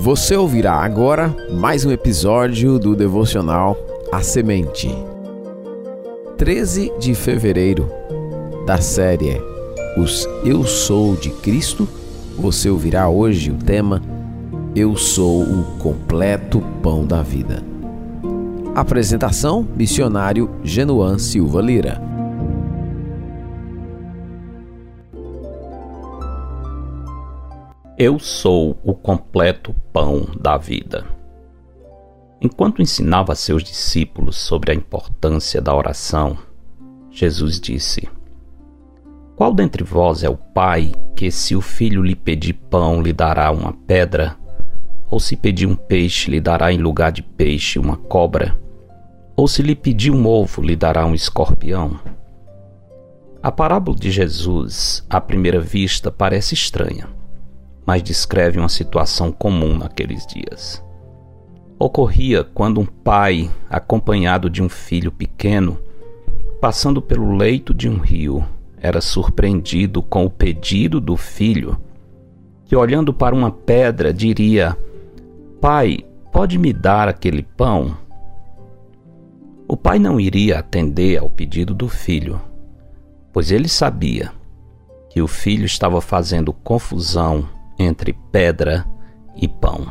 Você ouvirá agora mais um episódio do devocional A Semente. 13 de fevereiro da série Os Eu Sou de Cristo. Você ouvirá hoje o tema Eu Sou o Completo Pão da Vida. Apresentação: Missionário Genuan Silva Lira. Eu sou o completo pão da vida. Enquanto ensinava a seus discípulos sobre a importância da oração, Jesus disse: Qual dentre vós é o pai que, se o filho lhe pedir pão, lhe dará uma pedra? Ou se pedir um peixe, lhe dará em lugar de peixe uma cobra? Ou se lhe pedir um ovo, lhe dará um escorpião? A parábola de Jesus, à primeira vista, parece estranha mas descreve uma situação comum naqueles dias. Ocorria quando um pai, acompanhado de um filho pequeno, passando pelo leito de um rio, era surpreendido com o pedido do filho, que olhando para uma pedra diria: Pai, pode me dar aquele pão? O pai não iria atender ao pedido do filho, pois ele sabia que o filho estava fazendo confusão entre pedra e pão.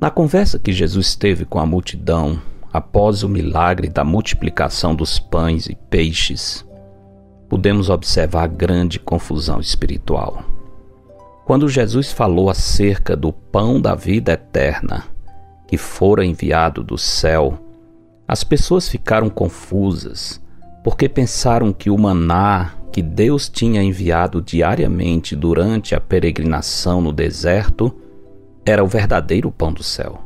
Na conversa que Jesus teve com a multidão após o milagre da multiplicação dos pães e peixes, podemos observar grande confusão espiritual. Quando Jesus falou acerca do pão da vida eterna, que fora enviado do céu, as pessoas ficaram confusas, porque pensaram que o maná que Deus tinha enviado diariamente durante a peregrinação no deserto era o verdadeiro pão do céu.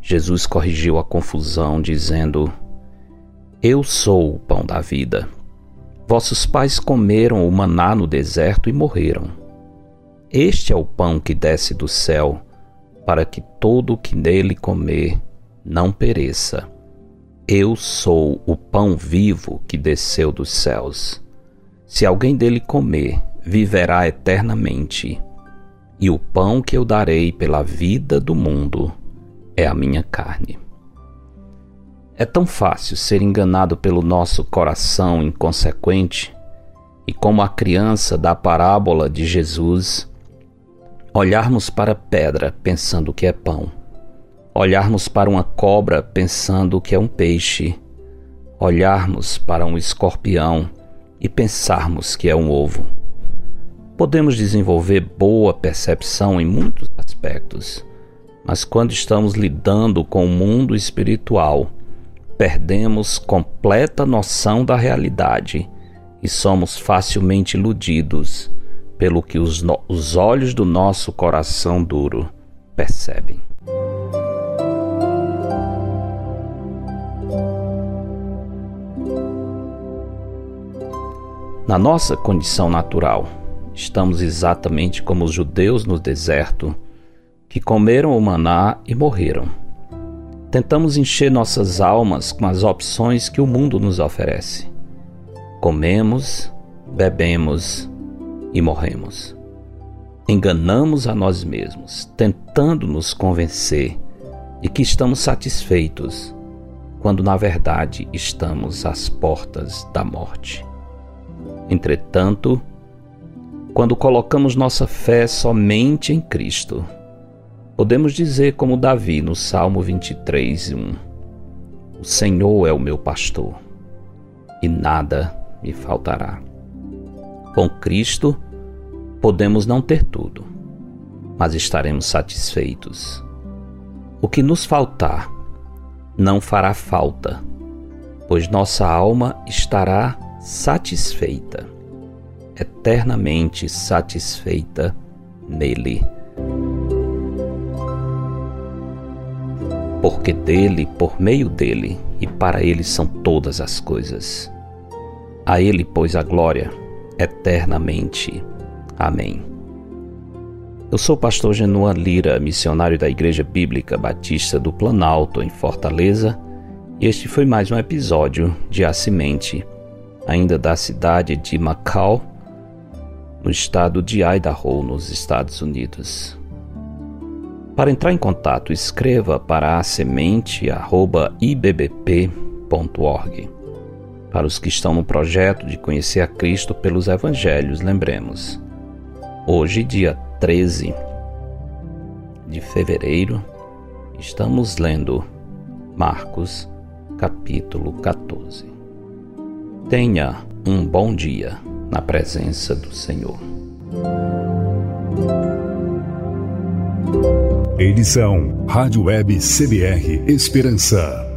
Jesus corrigiu a confusão, dizendo: Eu sou o pão da vida. Vossos pais comeram o maná no deserto e morreram. Este é o pão que desce do céu, para que todo o que nele comer não pereça. Eu sou o pão vivo que desceu dos céus. Se alguém dele comer, viverá eternamente. E o pão que eu darei pela vida do mundo é a minha carne. É tão fácil ser enganado pelo nosso coração inconsequente e, como a criança da parábola de Jesus, olharmos para a pedra pensando que é pão, olharmos para uma cobra pensando que é um peixe, olharmos para um escorpião e pensarmos que é um ovo. Podemos desenvolver boa percepção em muitos aspectos, mas quando estamos lidando com o mundo espiritual, perdemos completa noção da realidade e somos facilmente iludidos pelo que os, os olhos do nosso coração duro percebem. Na nossa condição natural, estamos exatamente como os judeus no deserto, que comeram o maná e morreram. Tentamos encher nossas almas com as opções que o mundo nos oferece. Comemos, bebemos e morremos. Enganamos a nós mesmos, tentando nos convencer de que estamos satisfeitos, quando na verdade estamos às portas da morte. Entretanto, quando colocamos nossa fé somente em Cristo, podemos dizer como Davi no Salmo 23, 1: O Senhor é o meu pastor, e nada me faltará. Com Cristo, podemos não ter tudo, mas estaremos satisfeitos. O que nos faltar não fará falta, pois nossa alma estará satisfeita, eternamente satisfeita nele. Porque dele, por meio dele e para ele são todas as coisas. A ele, pois, a glória eternamente. Amém. Eu sou o pastor Genuan Lira, missionário da Igreja Bíblica Batista do Planalto, em Fortaleza, e este foi mais um episódio de A Semente ainda da cidade de Macau, no estado de Idaho, nos Estados Unidos. Para entrar em contato, escreva para a semente@ibbp.org. Para os que estão no projeto de conhecer a Cristo pelos evangelhos, lembremos. Hoje, dia 13 de fevereiro, estamos lendo Marcos, capítulo 14. Tenha um bom dia na presença do Senhor. Edição Rádio Web CBR Esperança.